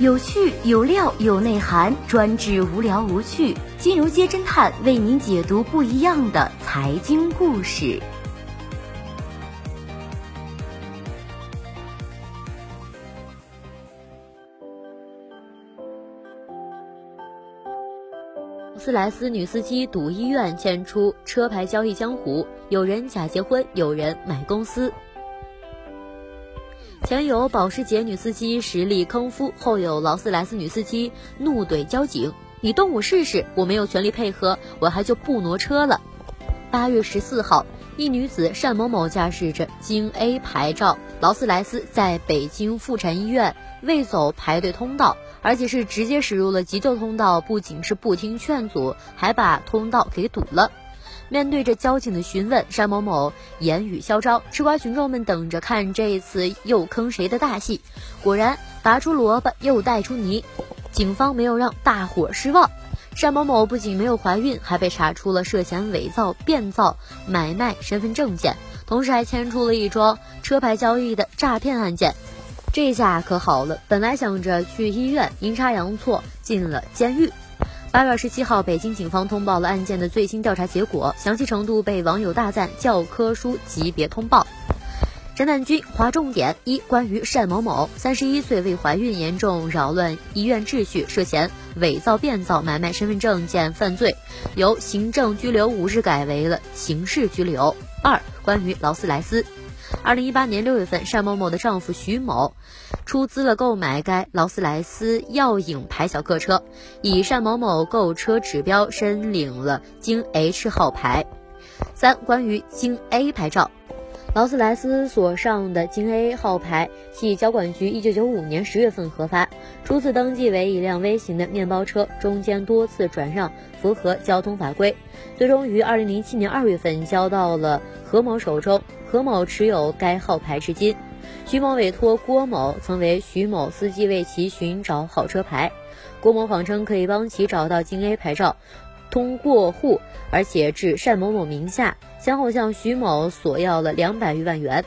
有趣有料有内涵，专治无聊无趣。金融街侦探为您解读不一样的财经故事。斯莱斯女司机堵医院，牵出车牌交易江湖。有人假结婚，有人买公司。前有保时捷女司机实力坑夫，后有劳斯莱斯女司机怒怼交警：“你动我试试，我没有权利配合，我还就不挪车了。”八月十四号，一女子单某某驾驶着京 A 牌照劳斯莱斯，在北京妇产医院未走排队通道。而且是直接驶入了急救通道，不仅是不听劝阻，还把通道给堵了。面对着交警的询问，单某某言语嚣张，吃瓜群众们等着看这一次又坑谁的大戏。果然，拔出萝卜又带出泥，警方没有让大伙失望。单某某不仅没有怀孕，还被查出了涉嫌伪造、变造、买卖身份证件，同时还牵出了一桩车牌交易的诈骗案件。这下可好了，本来想着去医院，阴差阳错进了监狱。八月二十七号，北京警方通报了案件的最新调查结果，详细程度被网友大赞，教科书级别通报。侦探君划重点：一、关于单某某，三十一岁未怀孕，严重扰乱医院秩序，涉嫌伪造、变造、买卖身份证件犯罪，由行政拘留五日改为了刑事拘留。二、关于劳斯莱斯。二零一八年六月份，单某某的丈夫徐某出资了购买该劳斯莱斯耀影牌小客车，以单某某购车指标申领了京 H 号牌。三、关于京 A 牌照，劳斯莱斯所上的京 A 号牌系交管局一九九五年十月份核发，初次登记为一辆微型的面包车，中间多次转让符合交通法规，最终于二零零七年二月份交到了何某手中。何某持有该号牌至今，徐某委托郭某曾为徐某司机为其寻找好车牌，郭某谎称可以帮其找到京 A 牌照，通过户，而且至单某某名下，先后向徐某索要了两百余万元。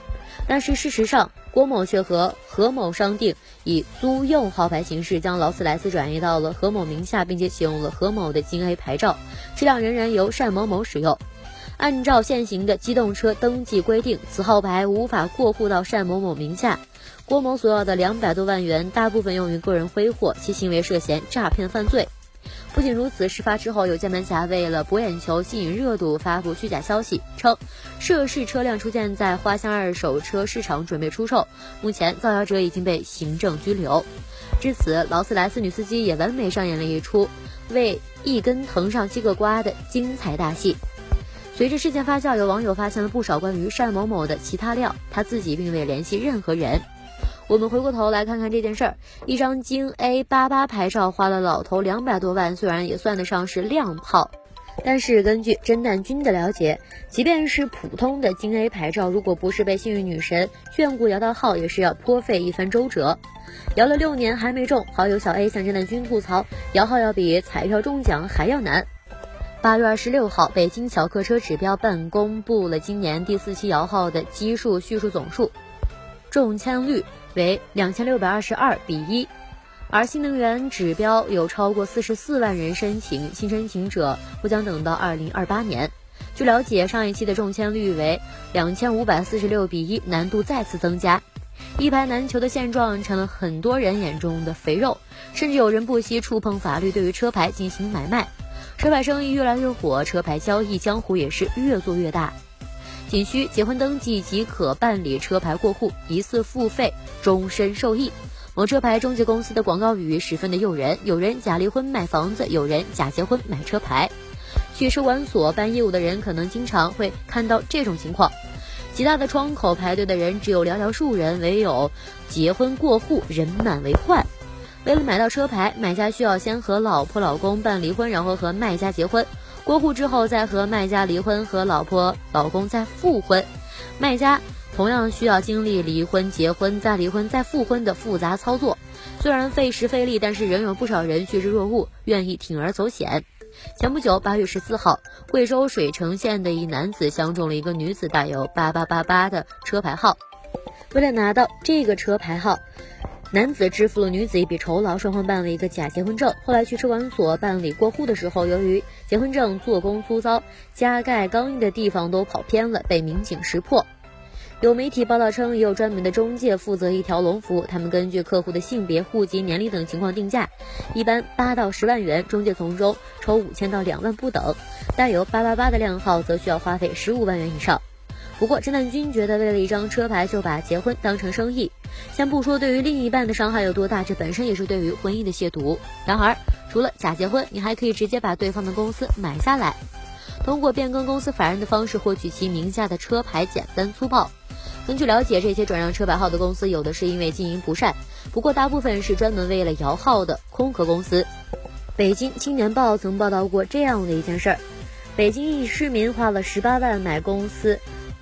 但是事实上，郭某却和何某商定，以租用号牌形式将劳斯莱斯转移到了何某名下，并且启用了何某的京 A 牌照，车辆仍然由单某某使用。按照现行的机动车登记规定，此号牌无法过户到单某某名下。郭某索要的两百多万元，大部分用于个人挥霍，其行为涉嫌诈骗犯罪。不仅如此，事发之后，有键盘侠为了博眼球、吸引热度，发布虚假消息，称涉事车辆出现在花乡二手车市场，准备出售。目前，造谣者已经被行政拘留。至此，劳斯莱斯女司机也完美上演了一出为一根藤上七个瓜的精彩大戏。随着事件发酵，有网友发现了不少关于单某某的其他料，他自己并未联系任何人。我们回过头来看看这件事儿，一张京 A 八八牌照花了老头两百多万，虽然也算得上是靓炮，但是根据侦探君的了解，即便是普通的京 A 牌照，如果不是被幸运女神眷顾摇到号，也是要颇费一番周折。摇了六年还没中，好友小 A 向侦探君吐槽，摇号要比彩票中奖还要难。八月二十六号，北京小客车指标办公布了今年第四期摇号的基数叙述总数，中签率为两千六百二十二比一，而新能源指标有超过四十四万人申请，新申请者不将等到二零二八年。据了解，上一期的中签率为两千五百四十六比一，难度再次增加，一牌难求的现状成了很多人眼中的肥肉，甚至有人不惜触碰法律，对于车牌进行买卖。车牌生意越来越火，车牌交易江湖也是越做越大。仅需结婚登记即可办理车牌过户，一次付费，终身受益。某车牌中介公司的广告语十分的诱人，有人假离婚买房子，有人假结婚买车牌。去车管所办业务的人可能经常会看到这种情况：极大的窗口排队的人只有寥寥数人，唯有结婚过户人满为患。为了买到车牌，买家需要先和老婆老公办离婚，然后和卖家结婚，过户之后再和卖家离婚，和老婆老公再复婚。卖家同样需要经历离婚、结婚、再离婚、再复婚的复杂操作，虽然费时费力，但是仍有不少人趋之若鹜，愿意铤而走险。前不久，八月十四号，贵州水城县的一男子相中了一个女子带有八八八八的车牌号，为了拿到这个车牌号。男子支付了女子一笔酬劳，双方办了一个假结婚证。后来去车管所办理过户的时候，由于结婚证做工粗糙，加盖钢印的地方都跑偏了，被民警识破。有媒体报道称，也有专门的中介负责一条龙服务，他们根据客户的性别、户籍、年龄等情况定价，一般八到十万元，中介从中抽五千到两万不等。带有八八八的靓号则需要花费十五万元以上。不过，侦探君觉得，为了一张车牌就把结婚当成生意。先不说对于另一半的伤害有多大，这本身也是对于婚姻的亵渎。然而，除了假结婚，你还可以直接把对方的公司买下来，通过变更公司法人的方式获取其名下的车牌，简单粗暴。根据了解，这些转让车牌号的公司，有的是因为经营不善，不过大部分是专门为了摇号的空壳公司。北京青年报曾报道过这样的一件事儿：北京一市民花了十八万买公司，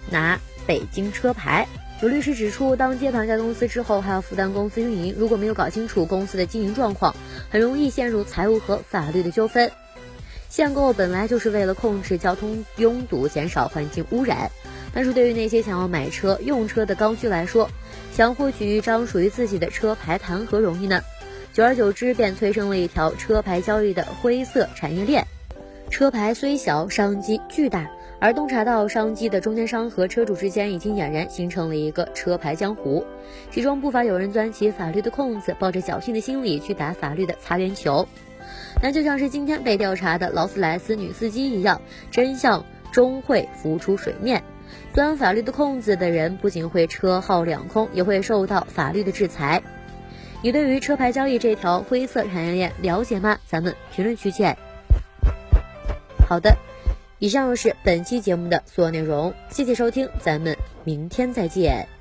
拿北京车牌。有律师指出，当接盘该公司之后，还要负担公司运营。如果没有搞清楚公司的经营状况，很容易陷入财务和法律的纠纷。限购本来就是为了控制交通拥堵，减少环境污染。但是对于那些想要买车用车的刚需来说，想获取一张属于自己的车牌，谈何容易呢？久而久之，便催生了一条车牌交易的灰色产业链。车牌虽小，商机巨大。而洞察到商机的中间商和车主之间已经俨然形成了一个车牌江湖，其中不乏有人钻起法律的空子，抱着侥幸的心理去打法律的擦边球。那就像是今天被调查的劳斯莱斯女司机一样，真相终会浮出水面。钻法律的空子的人，不仅会车号两空，也会受到法律的制裁。你对于车牌交易这条灰色产业链了解吗？咱们评论区见。好的。以上是本期节目的所有内容，谢谢收听，咱们明天再见。